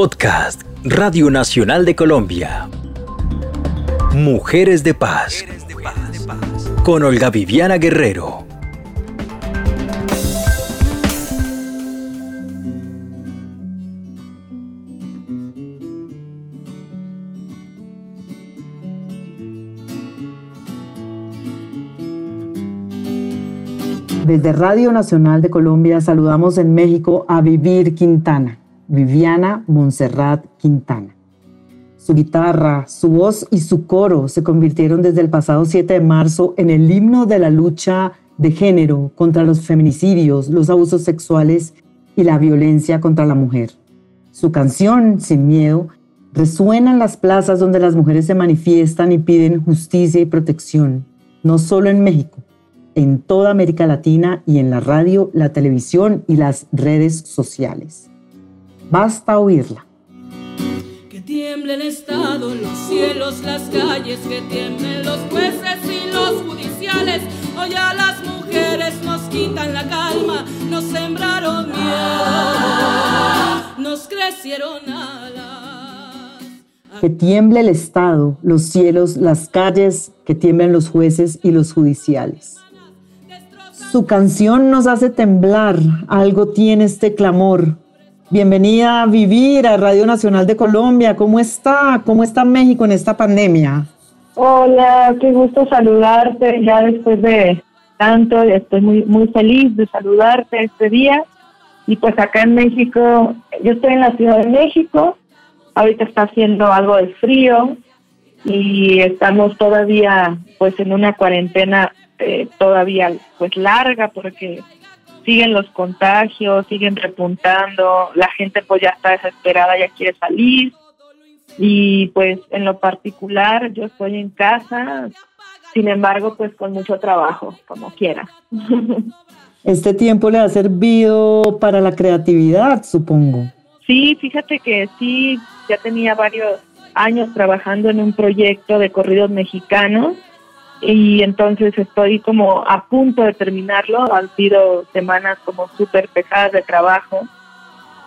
Podcast Radio Nacional de Colombia. Mujeres de Paz. Con Olga Viviana Guerrero. Desde Radio Nacional de Colombia saludamos en México a Vivir Quintana, Viviana Montserrat Quintana. Su guitarra, su voz y su coro se convirtieron desde el pasado 7 de marzo en el himno de la lucha de género contra los feminicidios, los abusos sexuales y la violencia contra la mujer. Su canción, Sin Miedo, resuena en las plazas donde las mujeres se manifiestan y piden justicia y protección, no solo en México, en toda América Latina y en la radio, la televisión y las redes sociales. Basta oírla. Que tiemble el Estado, los cielos, las calles, que tiemblen los jueces y los judiciales. Hoy a las mujeres nos quitan la calma, nos sembraron miedo, nos crecieron alas. Que tiemble el Estado, los cielos, las calles, que tiemblen los jueces y los judiciales. Su canción nos hace temblar, algo tiene este clamor. Bienvenida a vivir a Radio Nacional de Colombia. ¿Cómo está? ¿Cómo está México en esta pandemia? Hola, qué gusto saludarte ya después de tanto. Estoy muy, muy feliz de saludarte este día. Y pues acá en México, yo estoy en la Ciudad de México. Ahorita está haciendo algo de frío y estamos todavía pues en una cuarentena eh, todavía pues larga porque siguen los contagios, siguen repuntando, la gente pues ya está desesperada, ya quiere salir y pues en lo particular yo estoy en casa, sin embargo pues con mucho trabajo, como quiera. Este tiempo le ha servido para la creatividad, supongo. Sí, fíjate que sí, ya tenía varios años trabajando en un proyecto de corridos mexicanos y entonces estoy como a punto de terminarlo. Han sido semanas como súper pesadas de trabajo,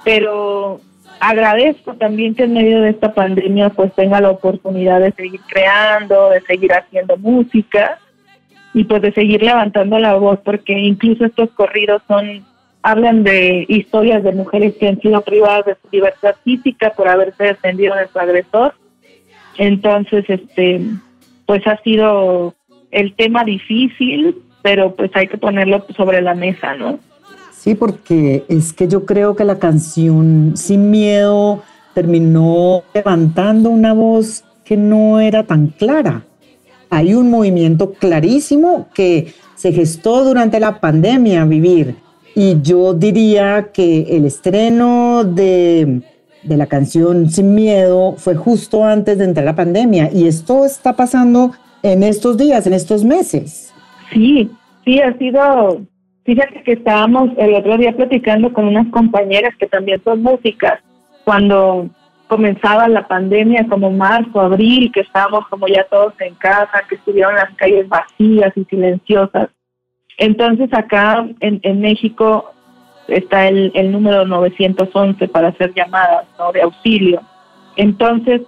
pero agradezco también que en medio de esta pandemia pues tenga la oportunidad de seguir creando, de seguir haciendo música y pues de seguir levantando la voz porque incluso estos corridos son hablan de historias de mujeres que han sido privadas de su libertad física por haberse defendido de su agresor. Entonces, este, pues ha sido el tema difícil, pero pues hay que ponerlo sobre la mesa, ¿no? Sí, porque es que yo creo que la canción Sin Miedo terminó levantando una voz que no era tan clara. Hay un movimiento clarísimo que se gestó durante la pandemia, Vivir. Y yo diría que el estreno de, de la canción Sin Miedo fue justo antes de entrar la pandemia. Y esto está pasando en estos días, en estos meses. Sí, sí, ha sido, fíjate que estábamos el otro día platicando con unas compañeras que también son músicas, cuando comenzaba la pandemia, como marzo, abril, que estábamos como ya todos en casa, que estuvieron las calles vacías y silenciosas. Entonces acá en, México está el, el número 911 para hacer llamadas ¿no? de auxilio. Entonces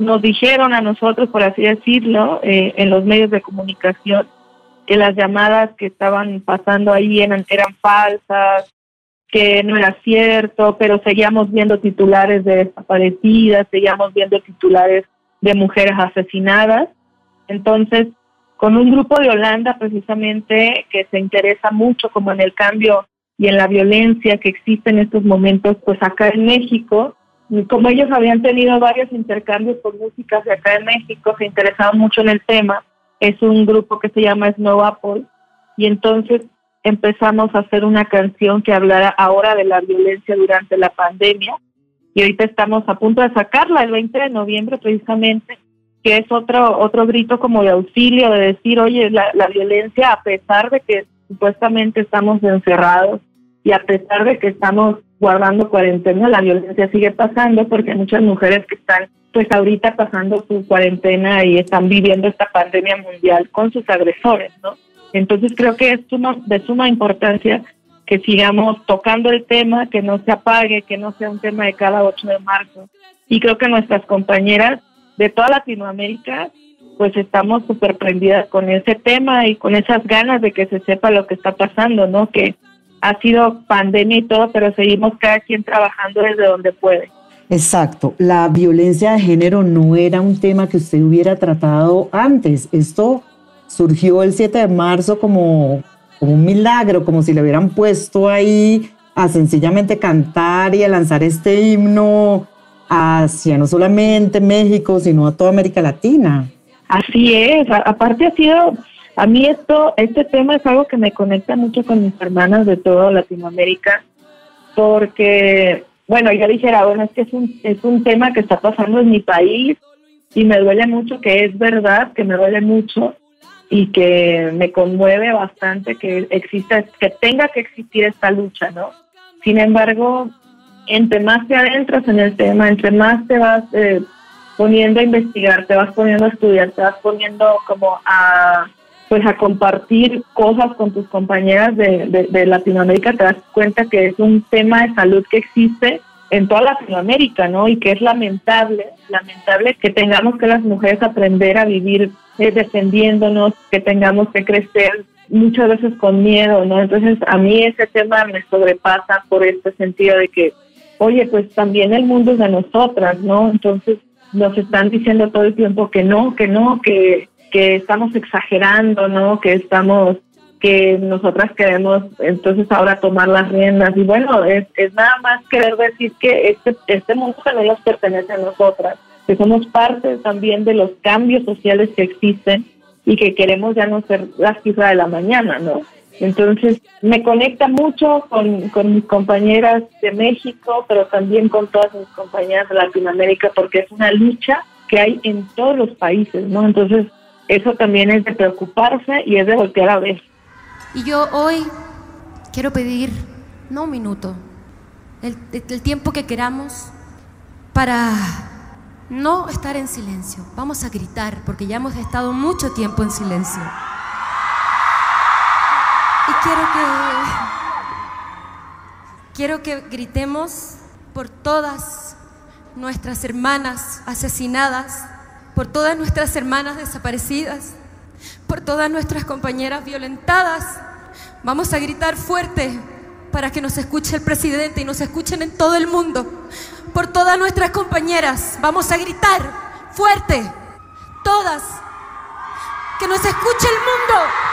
nos dijeron a nosotros, por así decirlo, eh, en los medios de comunicación, que las llamadas que estaban pasando ahí eran, eran falsas, que no era cierto, pero seguíamos viendo titulares de desaparecidas, seguíamos viendo titulares de mujeres asesinadas. Entonces, con un grupo de Holanda precisamente que se interesa mucho como en el cambio y en la violencia que existe en estos momentos, pues acá en México, como ellos habían tenido varios intercambios con músicas de acá en México, se interesaban mucho en el tema. Es un grupo que se llama Snow Apple y entonces empezamos a hacer una canción que hablara ahora de la violencia durante la pandemia y ahorita estamos a punto de sacarla el 20 de noviembre precisamente, que es otro otro grito como de auxilio, de decir, oye, la, la violencia a pesar de que supuestamente estamos encerrados y a pesar de que estamos guardando cuarentena, la violencia sigue pasando porque hay muchas mujeres que están pues ahorita pasando su cuarentena y están viviendo esta pandemia mundial con sus agresores, ¿no? Entonces creo que es suma, de suma importancia que sigamos tocando el tema, que no se apague, que no sea un tema de cada 8 de marzo. Y creo que nuestras compañeras de toda Latinoamérica, pues estamos súper prendidas con ese tema y con esas ganas de que se sepa lo que está pasando, ¿no? Que ha sido pandemia y todo, pero seguimos cada quien trabajando desde donde puede. Exacto, la violencia de género no era un tema que usted hubiera tratado antes. Esto surgió el 7 de marzo como como un milagro, como si le hubieran puesto ahí a sencillamente cantar y a lanzar este himno hacia no solamente México, sino a toda América Latina. Así es, aparte ha sido, a mí esto, este tema es algo que me conecta mucho con mis hermanas de toda Latinoamérica, porque, bueno, yo dijera, bueno, es que es un, es un tema que está pasando en mi país y me duele mucho, que es verdad, que me duele mucho, y que me conmueve bastante que exista, que tenga que existir esta lucha, ¿no? Sin embargo, entre más te adentras en el tema, entre más te vas eh, poniendo a investigar, te vas poniendo a estudiar, te vas poniendo como a pues a compartir cosas con tus compañeras de, de Latinoamérica, te das cuenta que es un tema de salud que existe en toda Latinoamérica, ¿no? Y que es lamentable, lamentable que tengamos que las mujeres aprender a vivir eh, defendiéndonos, que tengamos que crecer muchas veces con miedo, ¿no? Entonces a mí ese tema me sobrepasa por este sentido de que, oye, pues también el mundo es de nosotras, ¿no? Entonces nos están diciendo todo el tiempo que no, que no, que, que estamos exagerando, ¿no? Que estamos que nosotras queremos entonces ahora tomar las riendas y bueno, es, nada más querer decir que este, este mundo también nos pertenece a nosotras, que somos parte también de los cambios sociales que existen y que queremos ya no ser la cifra de la mañana, ¿no? Entonces me conecta mucho con, con mis compañeras de México, pero también con todas mis compañeras de Latinoamérica, porque es una lucha que hay en todos los países, ¿no? Entonces eso también es de preocuparse y es de voltear a ver. Y yo hoy quiero pedir, no un minuto, el, tiempo que queramos para no estar en silencio. Vamos a gritar porque ya hemos estado mucho tiempo en silencio. Y quiero que quiero que gritemos por todas nuestras hermanas asesinadas, por todas nuestras hermanas desaparecidas, por todas nuestras compañeras violentadas. Vamos a gritar fuerte para que nos escuche el presidente y nos escuchen en todo el mundo. Por todas nuestras compañeras, vamos a gritar fuerte, todas, que nos escuche el mundo.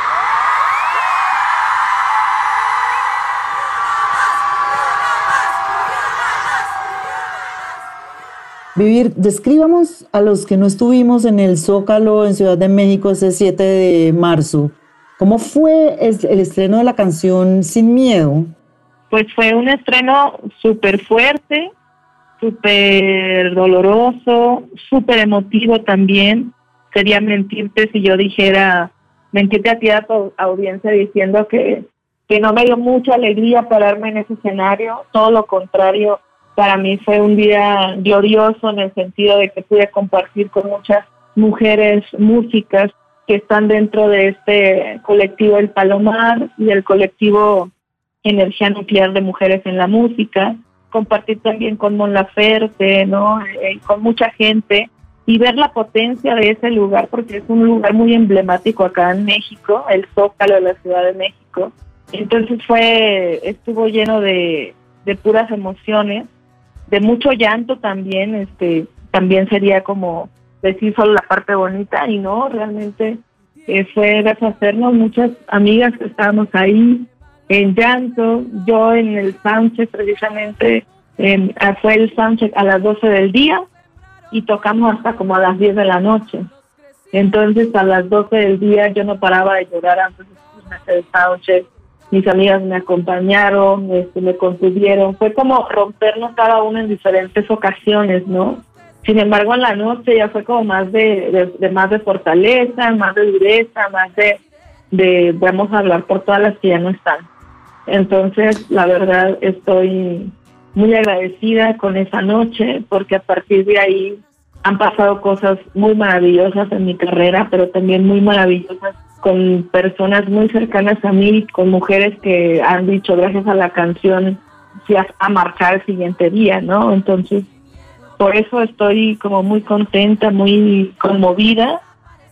Vivir, describamos a los que no estuvimos en el Zócalo en Ciudad de México ese 7 de marzo. ¿Cómo fue el, estreno de la canción Sin Miedo? Pues fue un estreno súper fuerte, súper doloroso, súper emotivo también. Sería mentirte si yo dijera, mentirte a ti a tu audiencia diciendo que, que no me dio mucha alegría pararme en ese escenario, todo lo contrario, para mí fue un día glorioso en el sentido de que pude compartir con muchas mujeres músicas que están dentro de este colectivo El Palomar y el colectivo Energía Nuclear de Mujeres en la Música. Compartir también con Mon Laferte, ¿no? Eh, con mucha gente y ver la potencia de ese lugar, porque es un lugar muy emblemático acá en México, el Zócalo de la Ciudad de México. Entonces fue, estuvo lleno de, de puras emociones de mucho llanto también, este, también sería como decir solo la parte bonita y no, realmente eh, fue deshacernos muchas amigas que estábamos ahí en llanto, yo en el soundcheck precisamente, ah, fue el soundcheck a las 12 del día y tocamos hasta como a las 10 de la noche. Entonces a las 12 del día yo no paraba de llorar antes de hacer el soundcheck mis amigas me acompañaron, este, me contuvieron, fue como rompernos cada uno en diferentes ocasiones, ¿no? Sin embargo, en la noche ya fue como más de, más de fortaleza, más de dureza, más de, de vamos a hablar por todas las que ya no están. Entonces, la verdad, estoy muy agradecida con esa noche porque a partir de ahí han pasado cosas muy maravillosas en mi carrera, pero también muy maravillosas con personas muy cercanas a mí, con mujeres que han dicho gracias a la canción fui a, marchar el siguiente día, ¿no? Entonces, por eso estoy como muy contenta, muy conmovida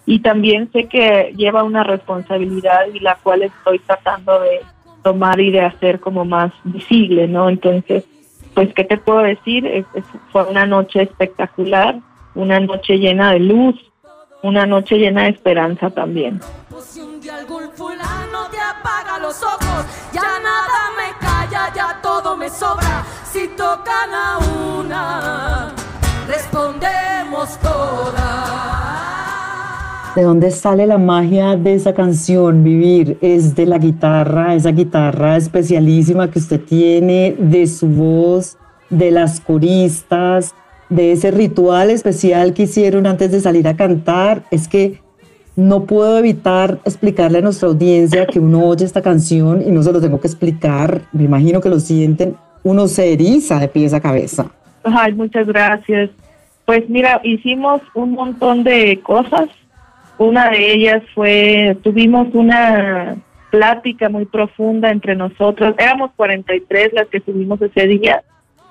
y también sé que lleva una responsabilidad y la cual estoy tratando de tomar y de hacer como más visible, ¿no? Entonces, pues, ¿qué te puedo decir? fue una noche espectacular, una noche llena de luz, una noche llena de esperanza también. Si un día algún fulano te apaga los ojos, ya nada me calla, ya todo me sobra. Si tocan a una, respondemos todas. ¿De dónde sale la magia de esa canción, Vivir? Es de la guitarra, esa guitarra especialísima que usted tiene, de su voz, de las coristas, de ese ritual especial que hicieron antes de salir a cantar. Es que no puedo evitar explicarle a nuestra audiencia que uno oye esta canción y no se lo tengo que explicar. Me imagino que lo sienten. Uno se eriza de pies a cabeza. Ay, muchas gracias. Pues mira, hicimos un montón de cosas una de ellas fue, tuvimos una plática muy profunda entre nosotros. Éramos 43 las que subimos ese día.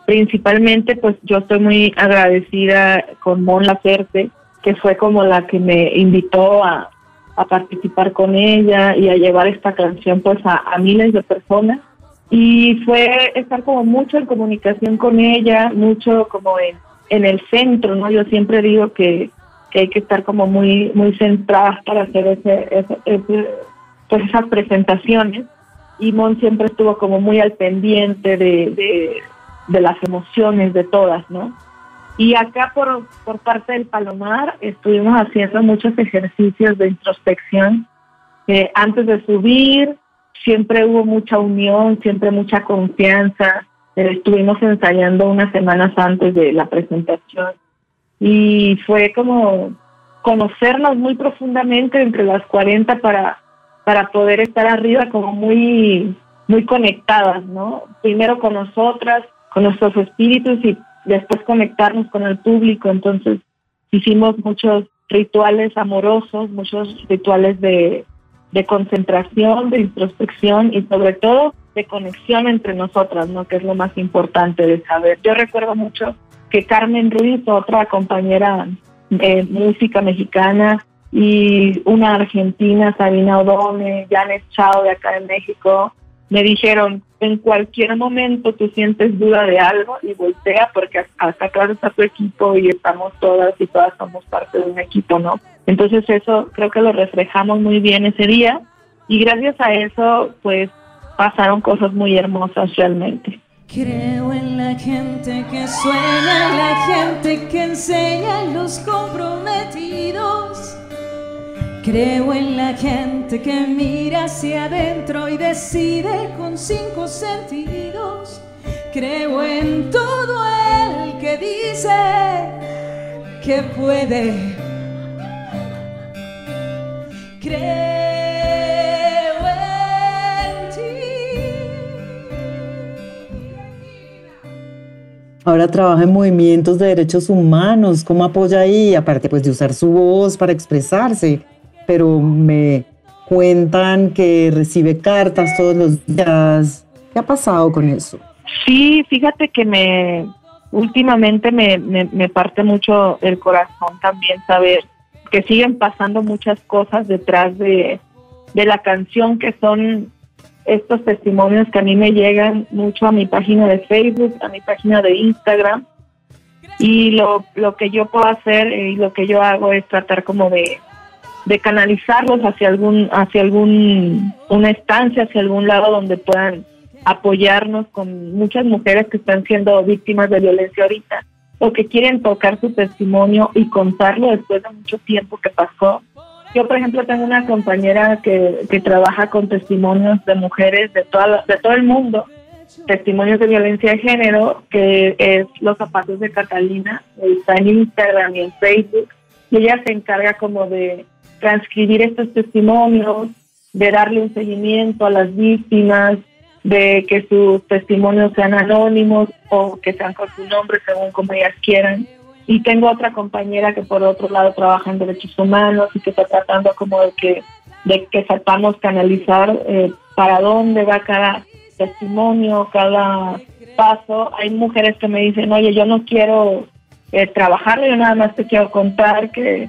Principalmente, pues yo estoy muy agradecida con Mon Laferte, que fue como la que me invitó a, participar con ella y a llevar esta canción pues a, miles de personas. Y fue estar como mucho en comunicación con ella, mucho como en, en el centro, ¿no? Yo siempre digo que que hay que estar como muy muy centradas para hacer ese, pues esas presentaciones y Mon siempre estuvo como muy al pendiente de, las emociones de todas, ¿no? Y acá por, por parte del Palomar estuvimos haciendo muchos ejercicios de introspección. Eh, antes de subir siempre hubo mucha unión, siempre mucha confianza. Eh, estuvimos ensayando unas semanas antes de la presentación y fue como conocernos muy profundamente entre las 40 para, para poder estar arriba como muy, muy conectadas, ¿no? Primero con nosotras, con nuestros espíritus y después conectarnos con el público. Entonces hicimos muchos rituales amorosos, muchos rituales de, de concentración, de introspección y sobre todo de conexión entre nosotras, ¿no? Que es lo más importante de saber. Yo recuerdo mucho que Carmen Ruiz, otra compañera de música mexicana, y una argentina, Sabina Odone, Janet Chao de acá en México, me dijeron, en cualquier momento tú sientes duda de algo y voltea porque hasta acá está tu equipo y estamos todas y todas somos parte de un equipo, ¿no? Entonces eso creo que lo reflejamos muy bien ese día y gracias a eso pues pasaron cosas muy hermosas realmente. Creo en la gente que sueña, la gente que enseña los comprometidos. Creo en la gente que mira hacia adentro y decide con cinco sentidos. Creo en todo el que dice que puede. Creo Ahora trabaja en movimientos de derechos humanos. ¿Cómo apoya ahí? Aparte pues de usar su voz para expresarse. Pero me cuentan que recibe cartas todos los días. ¿Qué ha pasado con eso? Sí, fíjate que me últimamente me, me parte mucho el corazón también saber que siguen pasando muchas cosas detrás de, de la canción que son estos testimonios que a mí me llegan mucho a mi página de Facebook, a mi página de Instagram. Y lo, lo que yo puedo hacer y lo que yo hago es tratar como de, de canalizarlos hacia algún, hacia algún, una estancia, hacia algún lado donde puedan apoyarnos con muchas mujeres que están siendo víctimas de violencia ahorita o que quieren tocar su testimonio y contarlo después de mucho tiempo que pasó. Yo, por ejemplo, tengo una compañera que, que trabaja con testimonios de mujeres de, toda, de todo el mundo, testimonios de violencia de género, que es Los Zapatos de Catalina, está en Instagram y en Facebook, y ella se encarga como de transcribir estos testimonios, de darle un seguimiento a las víctimas, de que sus testimonios sean anónimos o que sean con su nombre según como ellas quieran. Y tengo otra compañera que por otro lado trabaja en derechos humanos y que está tratando como de que de que sepamos canalizar eh, para dónde va cada testimonio, cada paso. Hay mujeres que me dicen, oye, yo no quiero eh, trabajar, yo nada más te quiero contar que,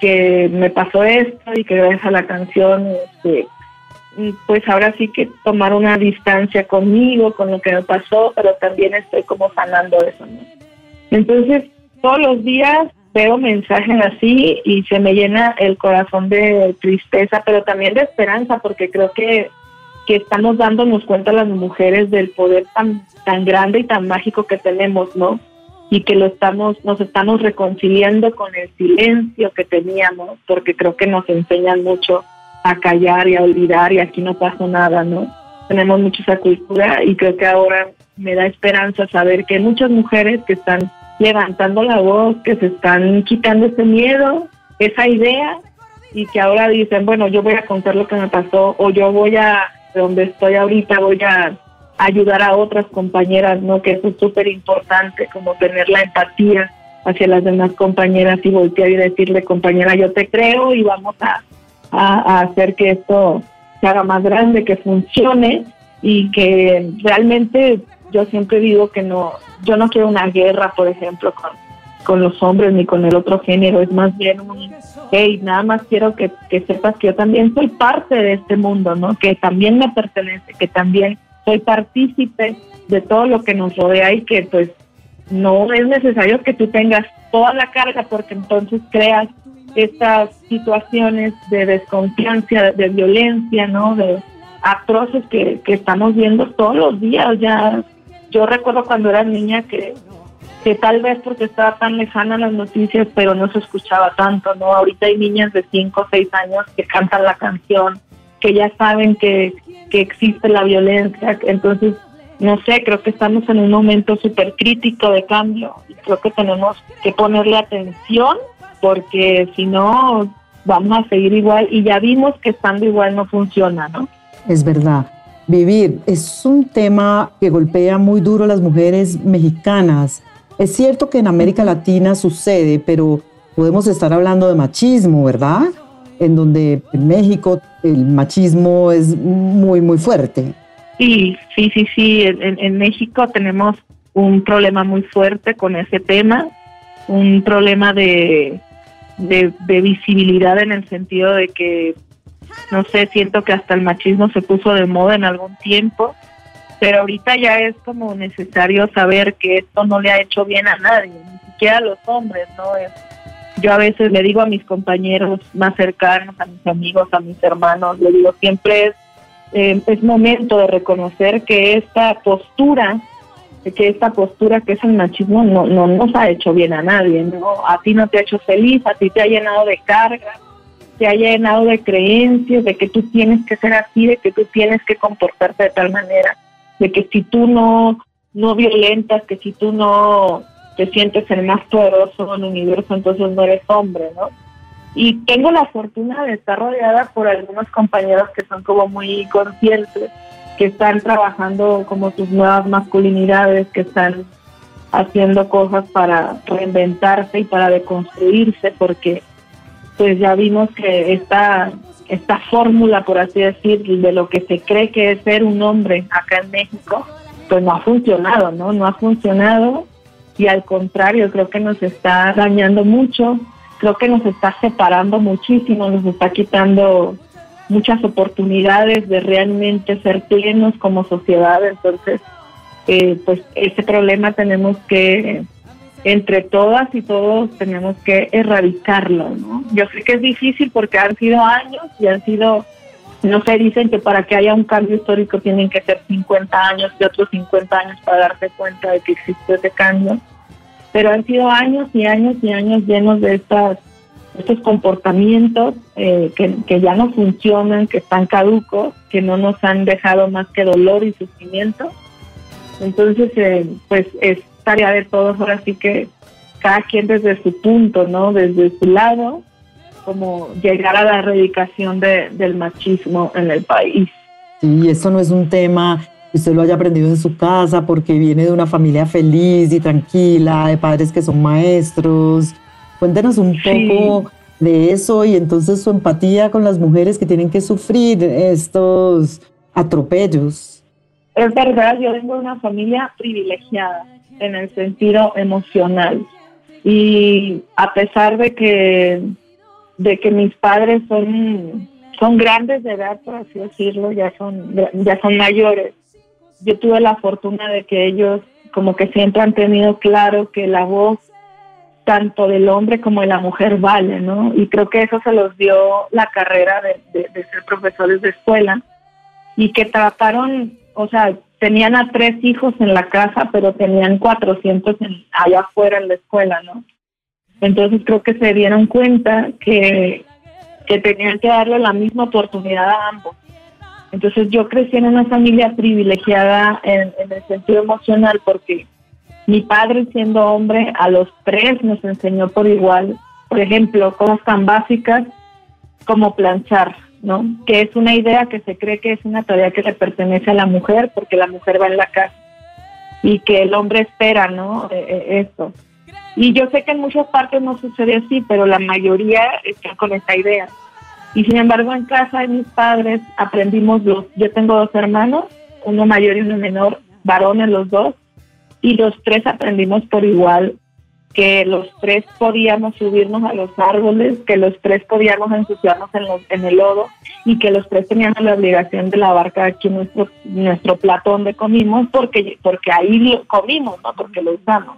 que me pasó esto y que gracias a la canción, este, pues ahora sí que tomar una distancia conmigo, con lo que me pasó, pero también estoy como sanando eso. Entonces, todos los días veo mensajes así y se me llena el corazón de tristeza, pero también de esperanza, porque creo que, que estamos dándonos cuenta las mujeres del poder tan, tan grande y tan mágico que tenemos, ¿no? Y que lo estamos, nos estamos reconciliando con el silencio que teníamos, porque creo que nos enseñan mucho a callar y a olvidar y aquí no pasó nada, ¿no? Tenemos mucha esa cultura y creo que ahora me da esperanza saber que muchas mujeres que están levantando la voz, que se están quitando ese miedo, esa idea, y que ahora dicen, bueno, yo voy a contar lo que me pasó, o yo voy a, donde estoy ahorita, voy a ayudar a otras compañeras, ¿no? Que eso es súper importante, como tener la empatía hacia las demás compañeras y voltear y decirle, compañera, yo te creo y vamos a, a hacer que esto se haga más grande, que funcione y que realmente yo siempre digo que no, yo no quiero una guerra, por ejemplo, con, con los hombres ni con el otro género, es más bien un, hey, nada más quiero que, que sepas que yo también soy parte de este mundo, ¿no? Que también me pertenece, que también soy partícipe de todo lo que nos rodea y que pues no es necesario que tú tengas toda la carga porque entonces creas estas situaciones de desconfianza, de violencia, ¿no? De atroces que, que estamos viendo todos los días ya yo recuerdo cuando era niña que, que tal vez porque estaba tan lejana las noticias, pero no se escuchaba tanto, ¿no? Ahorita hay niñas de 5 o 6 años que cantan la canción, que ya saben que, que existe la violencia, entonces, no sé, creo que estamos en un momento súper crítico de cambio y creo que tenemos que ponerle atención porque si no vamos a seguir igual y ya vimos que estando igual no funciona, ¿no? Es verdad vivir. Es un tema que golpea muy duro a las mujeres mexicanas. Es cierto que en América Latina sucede, pero podemos estar hablando de machismo, ¿verdad? En donde en México el machismo es muy, muy fuerte. Sí, sí, sí, sí. En, México tenemos un problema muy fuerte con ese tema, un problema de, de visibilidad en el sentido de que no sé, siento que hasta el machismo se puso de moda en algún tiempo, pero ahorita ya es como necesario saber que esto no le ha hecho bien a nadie, ni siquiera a los hombres, ¿no? Yo a veces le digo a mis compañeros más cercanos, a mis amigos, a mis hermanos, le digo, siempre es, eh, es momento de reconocer que esta postura, que esta postura que es el machismo no, no nos ha hecho bien a nadie, ¿no? A ti no te ha hecho feliz, a ti te ha llenado de cargas, te haya llenado de creencias, de que tú tienes que ser así, de que tú tienes que comportarte de tal manera, de que si tú no, no violentas, que si tú no te sientes el más poderoso en el universo, entonces no eres hombre, ¿no? Y tengo la fortuna de estar rodeada por algunos compañeros que son como muy conscientes, que están trabajando como sus nuevas masculinidades, que están haciendo cosas para reinventarse y para deconstruirse, porque pues ya vimos que esta, esta fórmula, por así decir, de lo que se cree que es ser un hombre acá en México, pues no ha funcionado, ¿no? No ha funcionado y al contrario, creo que nos está dañando mucho, creo que nos está separando muchísimo, nos está quitando muchas oportunidades de realmente ser plenos como sociedad, entonces, eh, pues ese problema tenemos que entre todas y todos tenemos que erradicarlo, ¿no? Yo sé que es difícil porque han sido años y han sido, no sé, dicen que para que haya un cambio histórico tienen que ser 50 años y otros 50 años para darse cuenta de que existe ese cambio, pero han sido años y años y años llenos de estas estos comportamientos eh, que, que ya no funcionan, que están caducos, que no nos han dejado más que dolor y sufrimiento. Entonces, eh, pues es tarea de todos, ahora sí que cada quien desde su punto, ¿no? Desde su lado, como llegar a la erradicación de, del machismo en el país. Y esto no es un tema que usted lo haya aprendido en su casa porque viene de una familia feliz y tranquila, de padres que son maestros. Cuéntenos un poco de eso y entonces su empatía con las mujeres que tienen que sufrir estos atropellos. Es verdad, yo vengo de una familia privilegiada en el sentido emocional y a pesar de que de que mis padres son son grandes de edad por así decirlo ya son ya son mayores yo tuve la fortuna de que ellos como que siempre han tenido claro que la voz tanto del hombre como de la mujer vale, ¿no? Y creo que eso se los dio la carrera de, ser profesores de escuela y que trataron, o sea, tenían a tres hijos en la casa, pero tenían 400 allá afuera en la escuela, ¿no? Entonces creo que se dieron cuenta que, que tenían que darle la misma oportunidad a ambos. Entonces yo crecí en una familia privilegiada en, en el sentido emocional porque mi padre, siendo hombre, a los tres nos enseñó por igual, por ejemplo, cosas tan básicas como planchar, ¿no? Que es una idea que se cree que es una tarea que le pertenece a la mujer porque la mujer va en la casa y que el hombre espera, ¿no? Eh, eh, esto. Y yo sé que en muchas partes no sucede así, pero la mayoría está con esta idea. Y sin embargo, en casa de mis padres aprendimos los. Yo tengo dos hermanos, uno mayor y uno menor, varones los dos, y los tres aprendimos por igual que los tres podíamos subirnos a los árboles, que los tres podíamos ensuciarnos en, en el lodo y que los tres teníamos la obligación de lavar cada quien nuestro, nuestro plato donde comimos porque, porque ahí comimos, no porque lo usamos.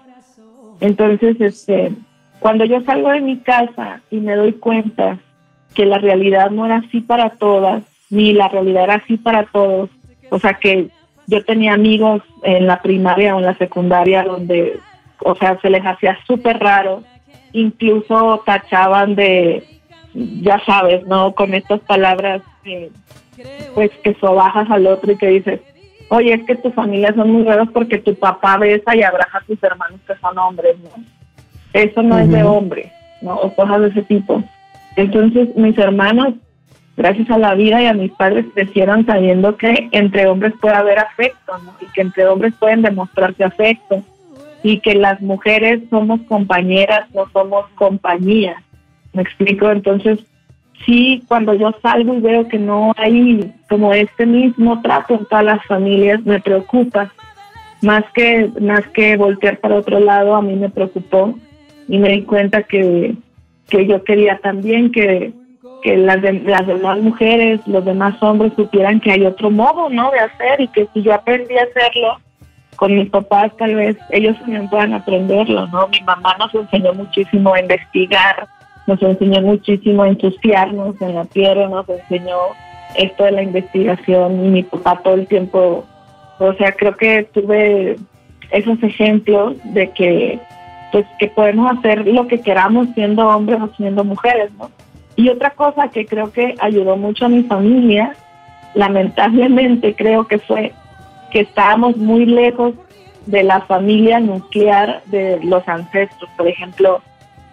Entonces, este, cuando yo salgo de mi casa y me doy cuenta que la realidad no era así para todas, ni la realidad era así para todos, o sea que yo tenía amigos en la primaria o en la secundaria donde, o sea, se les hacía súper raro, incluso tachaban de, ya sabes, ¿no? Con estas palabras, pues que sobajas al otro y que dices, oye, es que tu familia son muy raros porque tu papá besa y abraza a tus hermanos que son hombres, ¿no? Eso no es de hombre, ¿no? O cosas de ese tipo. Entonces, mis hermanos gracias a la vida y a mis padres crecieron sabiendo que entre hombres puede haber afecto, ¿no? Y que entre hombres pueden demostrarse afecto y que las mujeres somos compañeras, no somos compañía. ¿Me explico? Entonces, sí, cuando yo salgo y veo que no hay como este mismo trato en todas las familias, me preocupa. Más que, más que voltear para otro lado, a mí me preocupó y me di cuenta que, que yo quería también que que las, las demás mujeres, los demás hombres supieran que hay otro modo, ¿no? De hacer y que si yo aprendí a hacerlo con mis papás, tal vez ellos también puedan aprenderlo, ¿no? Mi mamá nos enseñó muchísimo a investigar, nos enseñó muchísimo a entusiasmarnos en la tierra, nos enseñó esto de la investigación y mi papá todo el tiempo, o sea, creo que tuve esos ejemplos de que pues que podemos hacer lo que queramos siendo hombres o siendo mujeres, ¿no? Y otra cosa que creo que ayudó mucho a mi familia, lamentablemente creo que fue que estábamos muy lejos de la familia nuclear de los ancestros. Por ejemplo,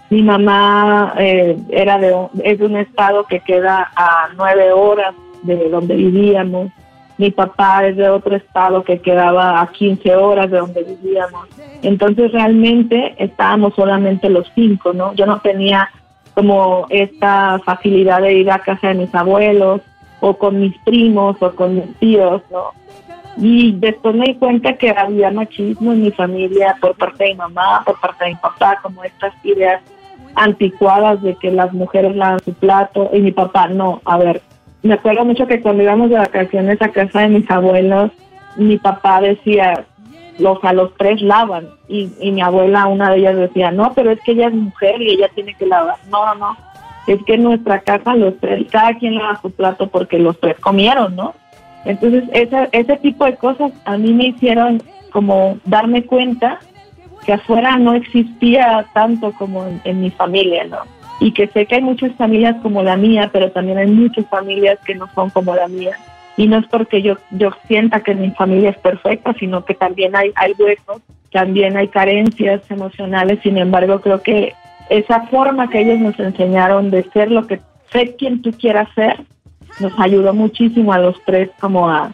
mi mamá eh, era de, es de un estado que queda a nueve horas de donde vivíamos. Mi papá es de otro estado que quedaba a 15 horas de donde vivíamos. Entonces realmente estábamos solamente los cinco, ¿no? Yo no tenía como esta facilidad de ir a casa de mis abuelos o con mis primos o con mis tíos, ¿no? Y después me di cuenta que había machismo en mi familia por parte de mi mamá, por parte de mi papá, como estas ideas anticuadas de que las mujeres lavan su plato y mi papá no. A ver, me acuerdo mucho que cuando íbamos de vacaciones a casa de mis abuelos, mi papá decía, los a los tres lavan y, mi abuela una de ellas decía no pero es que ella es mujer y ella tiene que lavar no no no es que en nuestra casa los tres cada quien lava su plato porque los tres comieron no entonces ese ese tipo de cosas a mí me hicieron como darme cuenta que afuera no existía tanto como en, en mi familia no y que sé que hay muchas familias como la mía pero también hay muchas familias que no son como la mía. Y no es porque yo, yo sienta que mi familia es perfecta, sino que también hay, hay huecos, también hay carencias emocionales, sin embargo creo que esa forma que ellos nos enseñaron de ser lo que sé quien tú quieras ser, nos ayudó muchísimo a los tres como a,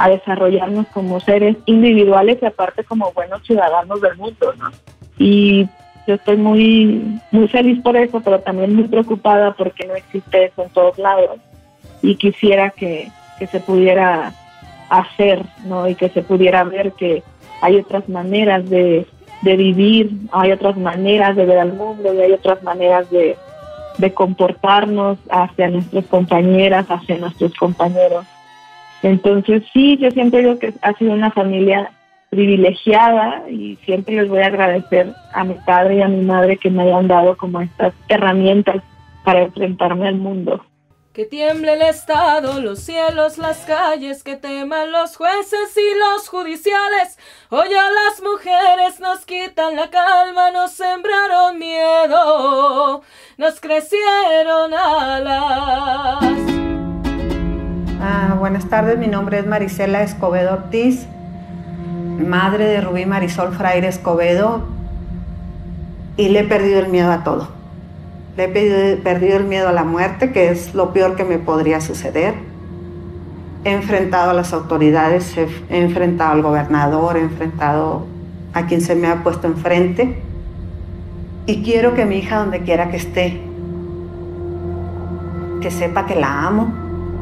a desarrollarnos como seres individuales y aparte como buenos ciudadanos del mundo, ¿no? Y yo estoy muy, muy feliz por eso, pero también muy preocupada porque no existe eso en todos lados y quisiera que, que se pudiera hacer, ¿no? Y que se pudiera ver que hay otras maneras de, de vivir, hay otras maneras de ver al mundo y hay otras maneras de, de comportarnos hacia nuestras compañeras, hacia nuestros compañeros. Entonces, sí, yo siempre digo que ha sido una familia privilegiada y siempre les voy a agradecer a mi padre y a mi madre que me hayan dado como estas herramientas para enfrentarme al mundo. Que tiemble el Estado, los cielos, las calles, que teman los jueces y los judiciales. Hoy a las mujeres nos quitan la calma, nos sembraron miedo, nos crecieron alas. Ah, buenas tardes, mi nombre es Marisela Escobedo Ortiz, madre de Rubí Marisol Fraire Escobedo, y le he perdido el miedo a todo he perdido el miedo a la muerte, que es lo peor que me podría suceder. He enfrentado a las autoridades, he, enfrentado al gobernador, he enfrentado a quien se me ha puesto enfrente. Y quiero que mi hija, donde quiera que esté, que sepa que la amo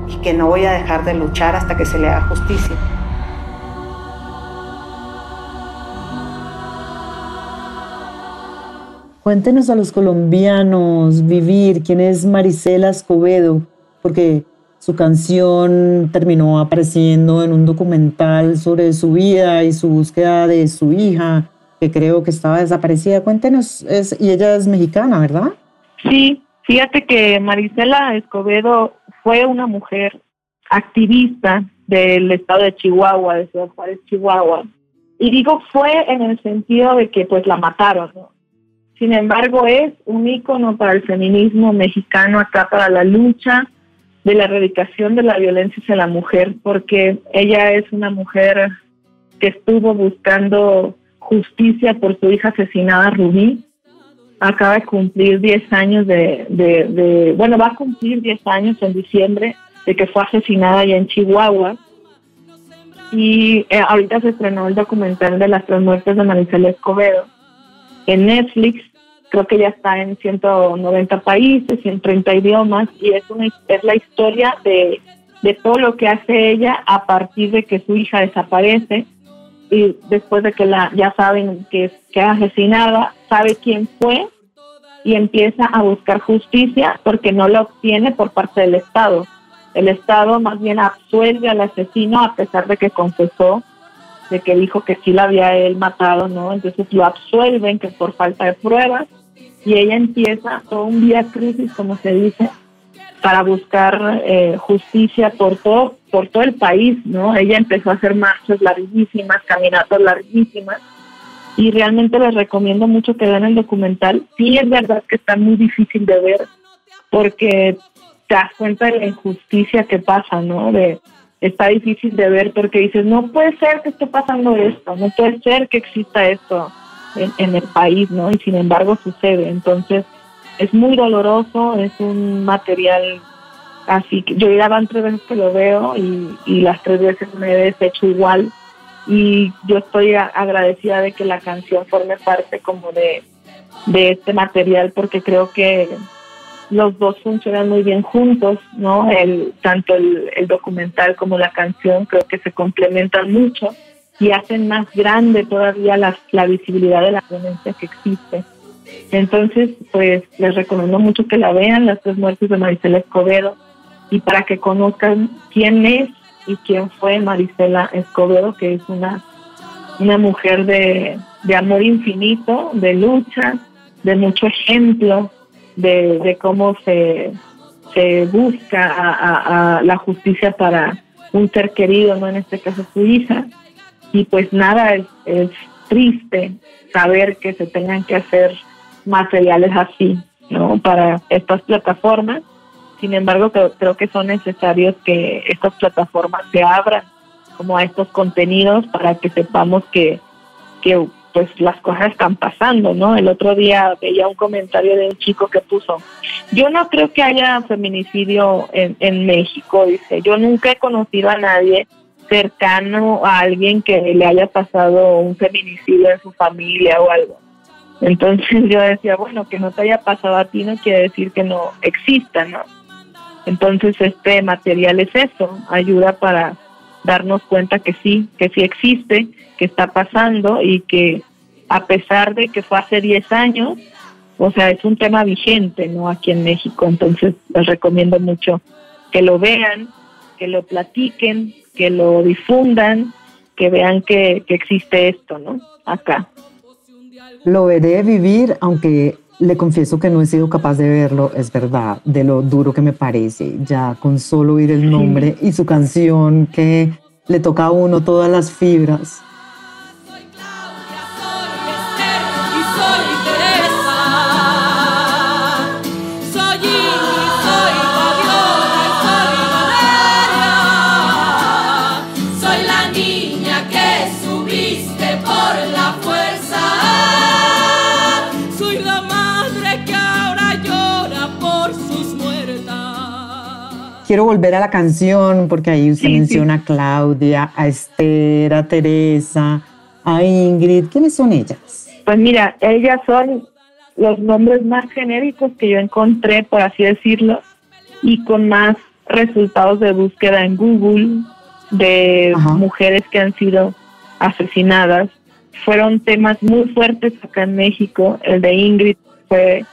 y que no voy a dejar de luchar hasta que se le haga justicia. Cuéntenos a los colombianos vivir quién es Marisela Escobedo, porque su canción terminó apareciendo en un documental sobre su vida y su búsqueda de su hija, que creo que estaba desaparecida. Cuéntenos, es, y ella es mexicana, ¿verdad? Sí, fíjate que Marisela Escobedo fue una mujer activista del estado de Chihuahua, de Ciudad Juárez, Chihuahua. Y digo fue en el sentido de que pues la mataron. Sin embargo, es un ícono para el feminismo mexicano acá, para la lucha de la erradicación de la violencia hacia la mujer, porque ella es una mujer que estuvo buscando justicia por su hija asesinada, Rubí. Acaba de cumplir 10 años de, bueno, va a cumplir 10 años en diciembre de que fue asesinada allá en Chihuahua. Y eh, ahorita se estrenó el documental de las tres muertes de Maricela Escobedo en Netflix creo que ya está en 190 países y en 30 idiomas y es, una, es la historia de, de todo lo que hace ella a partir de que su hija desaparece y después de que la ya saben que que asesinada, sabe quién fue y empieza a buscar justicia porque no la obtiene por parte del Estado. El Estado más bien absuelve al asesino a pesar de que confesó de que dijo que sí la había él matado, ¿no? Entonces lo absuelven que por falta de pruebas y ella empieza todo un día crisis, como se dice, para buscar eh, justicia por todo, por todo el país, ¿no? Ella empezó a hacer marchas larguísimas, caminatas larguísimas, y realmente les recomiendo mucho que vean el documental. Sí es verdad que está muy difícil de ver, porque te das cuenta de la injusticia que pasa, ¿no? De, está difícil de ver porque dices, no puede ser que esté pasando esto, no puede ser que exista esto en, el país, ¿no? Y sin embargo sucede. Entonces, es muy doloroso, es un material así que yo ya van tres veces que lo veo y, y las tres veces me he deshecho igual y yo estoy agradecida de que la canción forme parte como de, de este material porque creo que los dos funcionan muy bien juntos, ¿no? El, tanto el, el documental como la canción creo que se complementan mucho y hacen más grande todavía la, la visibilidad de la violencia que existe. Entonces, pues les recomiendo mucho que la vean, Las tres muertes de Marisela Escobedo, y para que conozcan quién es y quién fue Marisela Escobedo, que es una, una mujer de, de amor infinito, de lucha, de mucho ejemplo, de, de cómo se, se busca a, la justicia para un ser querido, no en este caso su hija, y pues nada, es, triste saber que se tengan que hacer materiales así, ¿no? Para estas plataformas. Sin embargo, creo, que son necesarios que estas plataformas se abran como a estos contenidos para que sepamos que, que pues las cosas están pasando, ¿no? El otro día veía un comentario de un chico que puso, yo no creo que haya feminicidio en, en México, dice, yo nunca he conocido a nadie cercano a alguien que le haya pasado un feminicidio en su familia o algo. Entonces yo decía, bueno, que no te haya pasado a ti no quiere decir que no exista, ¿no? Entonces este material es eso, ayuda para darnos cuenta que sí, que sí existe, que está pasando y que a pesar de que fue hace 10 años, o sea, es un tema vigente, ¿no? Aquí en México. Entonces les recomiendo mucho que lo vean, que lo platiquen, que lo difundan, que vean que, que existe esto, ¿no? Acá. Lo veré vivir, aunque le confieso que no he sido capaz de verlo, es verdad, de lo duro que me parece, ya con solo oír el nombre y su canción que le toca a uno todas las fibras. Quiero volver a la canción porque ahí usted menciona a Claudia, a Esther, a Teresa, a Ingrid. ¿Quiénes son ellas? Pues mira, ellas son los nombres más genéricos que yo encontré, por así decirlo, y con más resultados de búsqueda en Google de mujeres que han sido asesinadas. Fueron temas muy fuertes acá en México. El de Ingrid fue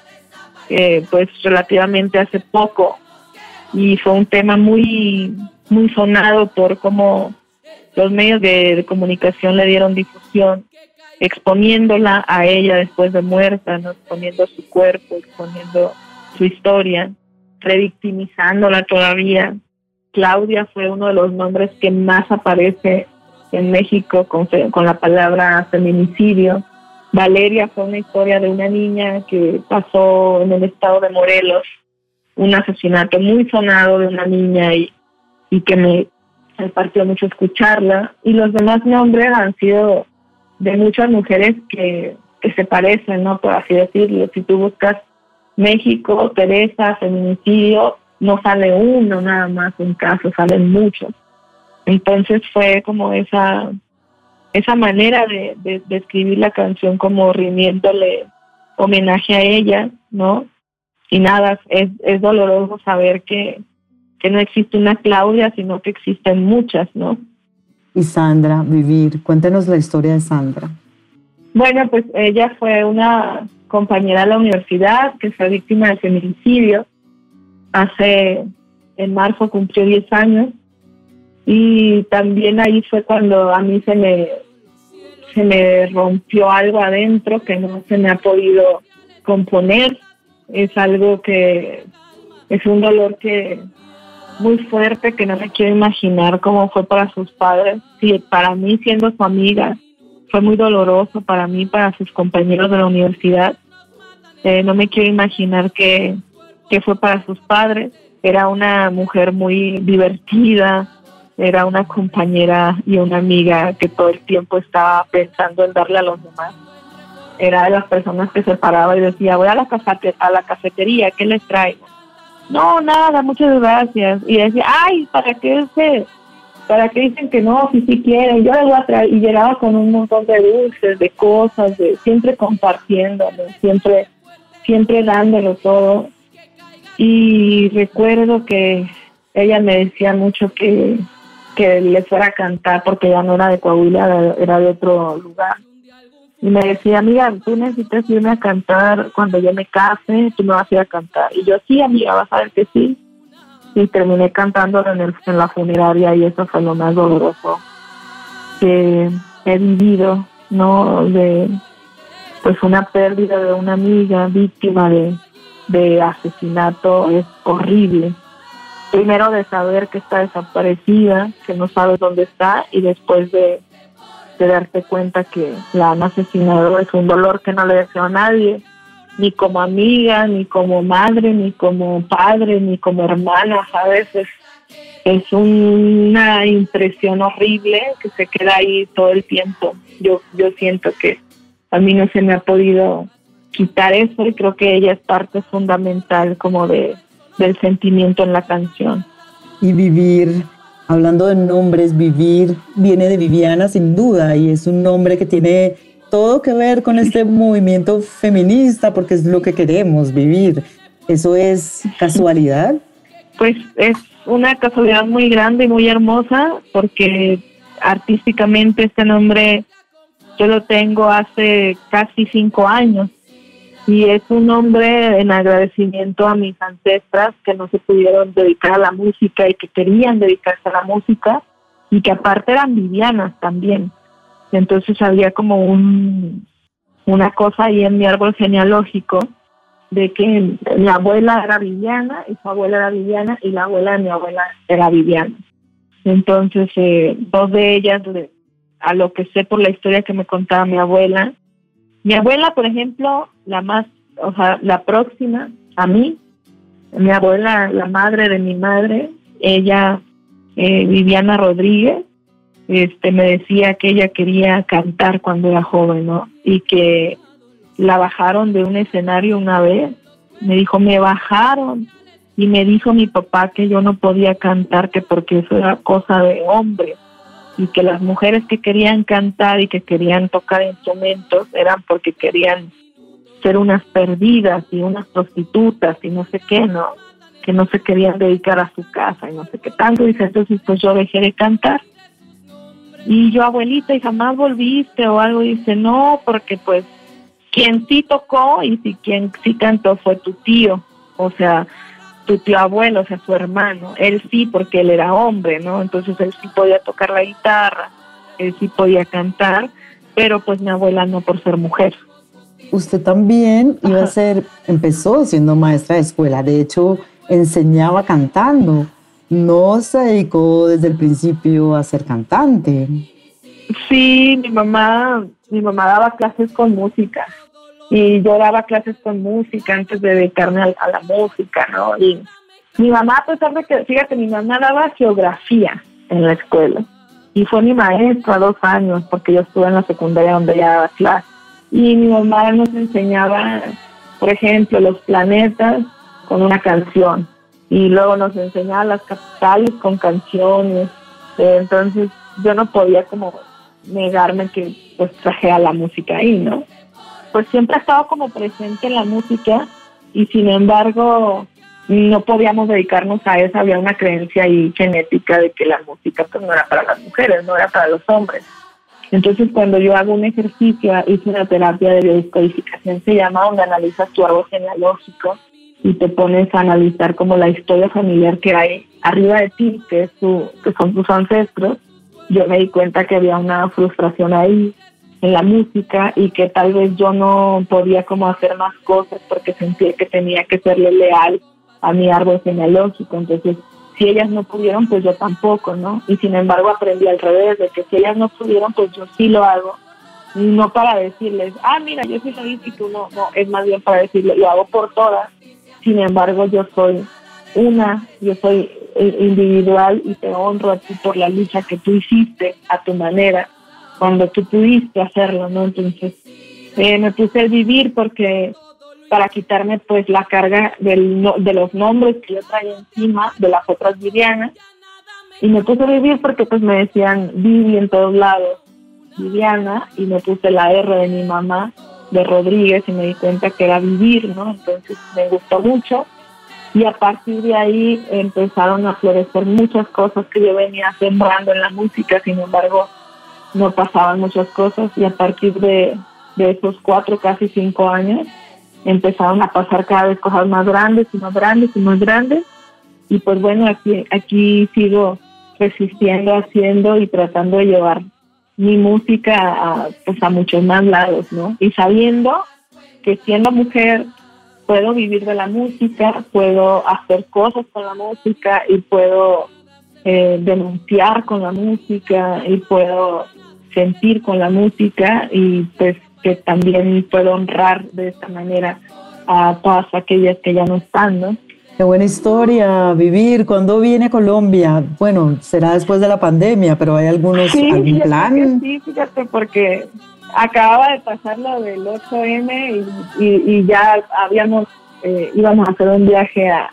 eh, pues relativamente hace poco y fue un tema muy, muy sonado por cómo los medios de, comunicación le dieron difusión, exponiéndola a ella después de muerta, ¿no? exponiendo su cuerpo, exponiendo su historia, revictimizándola todavía. Claudia fue uno de los nombres que más aparece en México con, con la palabra feminicidio. Valeria fue una historia de una niña que pasó en el estado de Morelos un asesinato muy sonado de una niña y, y que me, me partió mucho escucharla. Y los demás nombres han sido de muchas mujeres que, que se parecen, ¿no? Por así decirlo. Si tú buscas México, Teresa, feminicidio, no sale uno nada más un caso, salen muchos. Entonces fue como esa esa manera de, de, de escribir la canción como rindiéndole homenaje a ella, ¿no? Y nada, es, es doloroso saber que, que no existe una Claudia, sino que existen muchas, ¿no? Y Sandra, Vivir, cuéntenos la historia de Sandra. Bueno, pues ella fue una compañera de la universidad que fue víctima de feminicidio. Hace, en marzo cumplió 10 años. Y también ahí fue cuando a mí se me, se me rompió algo adentro que no se me ha podido componer es algo que es un dolor que muy fuerte que no me quiero imaginar cómo fue para sus padres. Sí, para mí siendo su amiga fue muy doloroso para mí, para sus compañeros de la universidad. Eh, no me quiero imaginar qué, qué fue para sus padres. Era una mujer muy divertida, era una compañera y una amiga que todo el tiempo estaba pensando en darle a los demás era de las personas que se paraba y decía, voy a la, a la cafetería, ¿qué les traigo? No, nada, muchas gracias. Y decía, ay, ¿para qué se, para qué dicen que no, si sí quieren? Yo les voy a traer. Y llegaba con un montón de dulces, de cosas, de siempre compartiendo, siempre, siempre dándolo todo. Y recuerdo que ella me decía mucho que, que le fuera a cantar porque ya no era de Coahuila, era de otro lugar y me decía, amiga, tú necesitas irme a cantar cuando yo me case, tú me vas a ir a cantar. Y yo, sí, amiga, vas a ver que sí. Y terminé cantando en, el, en la funeraria y eso fue lo más doloroso que he vivido, ¿no? De, pues una pérdida de una amiga víctima de, de asesinato es horrible. Primero de saber que está desaparecida, que no sabes dónde está, y después de de darte cuenta que la han asesinado es un dolor que no le deseo a nadie, ni como amiga, ni como madre, ni como padre, ni como hermana, ¿sabes? Es, es una impresión horrible que se queda ahí todo el tiempo. Yo, yo siento que a mí no se me ha podido quitar eso y creo que ella es parte fundamental como de, del sentimiento en la canción. Y vivir Hablando de nombres, vivir viene de Viviana sin duda y es un nombre que tiene todo que ver con este movimiento feminista, porque es lo que queremos vivir. ¿Eso es casualidad? Pues es una casualidad muy grande y muy hermosa, porque artísticamente este nombre yo lo tengo hace casi cinco años y es un nombre en agradecimiento a mis ancestras que no se pudieron dedicar a la música y que querían dedicarse a la música y que aparte eran vivianas también. Entonces había como un, una cosa ahí en mi árbol genealógico de que mi abuela era viviana y su abuela era viviana y la abuela de mi abuela era viviana. Entonces, eh, dos de ellas, a lo que sé por la historia que me contaba mi abuela, mi abuela, por ejemplo, la más, o sea, la próxima a mí, mi abuela, la madre de mi madre, ella, eh, Viviana Rodríguez, este, me decía que ella quería cantar cuando era joven, ¿no? Y que la bajaron de un escenario una vez. Me dijo, me bajaron. Y me dijo mi papá que yo no podía cantar, que porque eso era cosa de hombre y que las mujeres que querían cantar y que querían tocar instrumentos eran porque querían ser unas perdidas y unas prostitutas y no sé qué, ¿no? Que no se querían dedicar a su casa y no sé qué tanto. Dice, entonces pues yo dejé de cantar. Y yo, abuelita, ¿y jamás volviste o algo? Dice, no, porque pues quien sí tocó y si quien sí cantó fue tu tío. O sea, tu tío abuelo, o sea, su hermano, él sí, porque él era hombre, ¿no? Entonces él sí podía tocar la guitarra, él sí podía cantar, pero pues mi abuela no por ser mujer. Usted también iba a ser, empezó siendo maestra de escuela, de hecho enseñaba cantando, no se dedicó desde el principio a ser cantante. Sí, mi mamá, mi mamá daba clases con música, y yo daba clases con música antes de dedicarme a, la música, ¿no? Y mi mamá, a pesar de que, fíjate, mi mamá daba geografía en la escuela y fue mi maestra dos años porque yo estuve en la secundaria donde ella daba clases. Y mi mamá nos enseñaba, por ejemplo, los planetas con una canción y luego nos enseñaba las capitales con canciones. Entonces yo no podía como negarme que pues traje a la música ahí, ¿no? pues siempre ha estado como presente en la música y sin embargo no podíamos dedicarnos a eso, había una creencia ahí genética de que la música pues no era para las mujeres, no era para los hombres. Entonces cuando yo hago un ejercicio, hice una terapia de biodescodificación, se llama donde analizas tu árbol genealógico y te pones a analizar como la historia familiar que hay arriba de ti, que, es tu, que son tus ancestros. Yo me di cuenta que había una frustración ahí, en la música y que tal vez yo no podía como hacer más cosas porque sentía que tenía que serle leal a mi árbol genealógico. Entonces, si ellas no pudieron, pues yo tampoco, ¿no? Y sin embargo aprendí al revés, de que si ellas no pudieron, pues yo sí lo hago. No para decirles, ah, mira, yo sí lo hice y tú no, no, es más bien para decirle, lo hago por todas. Sin embargo, yo soy una, yo soy eh, individual y te honro a ti por la lucha que tú hiciste a tu manera cuando tú pudiste hacerlo, ¿no? Entonces eh, me puse a vivir porque para quitarme pues la carga del, de los nombres que yo traía encima de las otras Vivianas. Y me puse a vivir porque pues me decían Vivi en todos lados, Viviana y me puse la R de mi mamá de Rodríguez y me di cuenta que era vivir, ¿no? Entonces me gustó mucho. Y a partir de ahí empezaron a florecer muchas cosas que yo venía sembrando en la música, sin embargo no pasaban muchas cosas. Y a partir de, esos cuatro, casi cinco años, empezaron a pasar cada vez cosas más grandes y más grandes y más grandes. Y pues bueno, aquí, aquí sigo resistiendo, haciendo y tratando de llevar mi música a, pues a muchos más lados, ¿no? Y sabiendo que siendo mujer puedo vivir de la música, puedo hacer cosas con la música y puedo eh, denunciar con la música y puedo sentir con la música y pues que también puedo honrar de esta manera a todas aquellas que ya no están, ¿no? Qué buena historia, vivir. ¿Cuándo viene Colombia? Bueno, será después de la pandemia, pero ¿hay algunos sí, algún plan? Sí, fíjate, porque acababa de pasar lo del 8M y, ya habíamos, eh, íbamos a hacer un viaje a,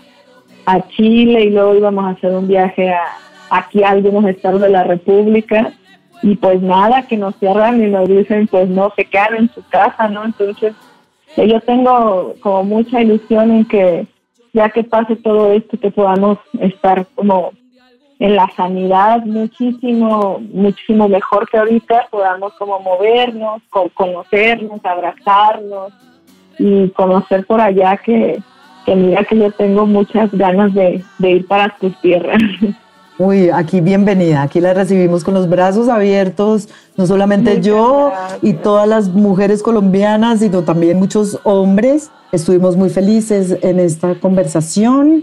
a Chile y luego íbamos a hacer un viaje a, aquí a algunos estados de la República y pues nada, que nos cierran y nos dicen pues no, se quedan en su casa, ¿no? Entonces eh, yo tengo como mucha ilusión en que ya que pase todo esto, que podamos estar como en la sanidad muchísimo, muchísimo mejor que ahorita, podamos como movernos, conocernos, abrazarnos y conocer por allá que, que mira que yo tengo muchas ganas de, de ir para tus tierras. Uy, aquí bienvenida, aquí la recibimos con los brazos abiertos, no solamente yo y todas las mujeres colombianas, sino también muchos hombres. Estuvimos muy felices en esta conversación.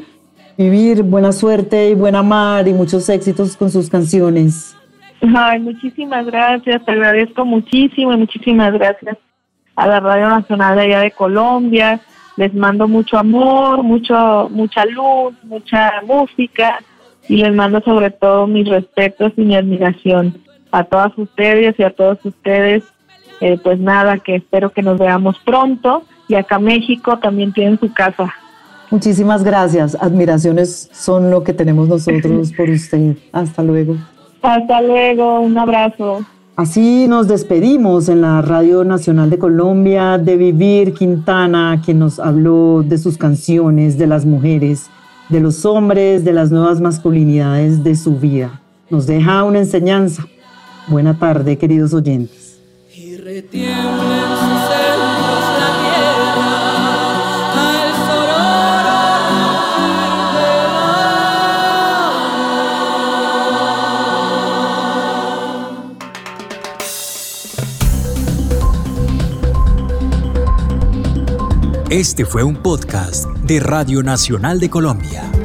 Vivir buena suerte y buena mar y muchos éxitos con sus canciones. Ay, muchísimas gracias, te agradezco muchísimo y muchísimas gracias a la Radio Nacional de allá de Colombia. Les mando mucho amor, mucho, mucha luz, mucha música y les mando sobre todo mis respetos y mi admiración a todas ustedes y a todos ustedes. Eh, pues nada, que espero que nos veamos pronto y acá México también tienen su casa. Muchísimas gracias. Admiraciones son lo que tenemos nosotros por usted. Hasta luego. Hasta luego, un abrazo. Así nos despedimos en la Radio Nacional de Colombia de Vivir Quintana, quien nos habló de sus canciones, de las mujeres de los hombres, de las nuevas masculinidades de su vida. Nos deja una enseñanza. Buena tarde, queridos oyentes. Este fue un podcast de Radio Nacional de Colombia.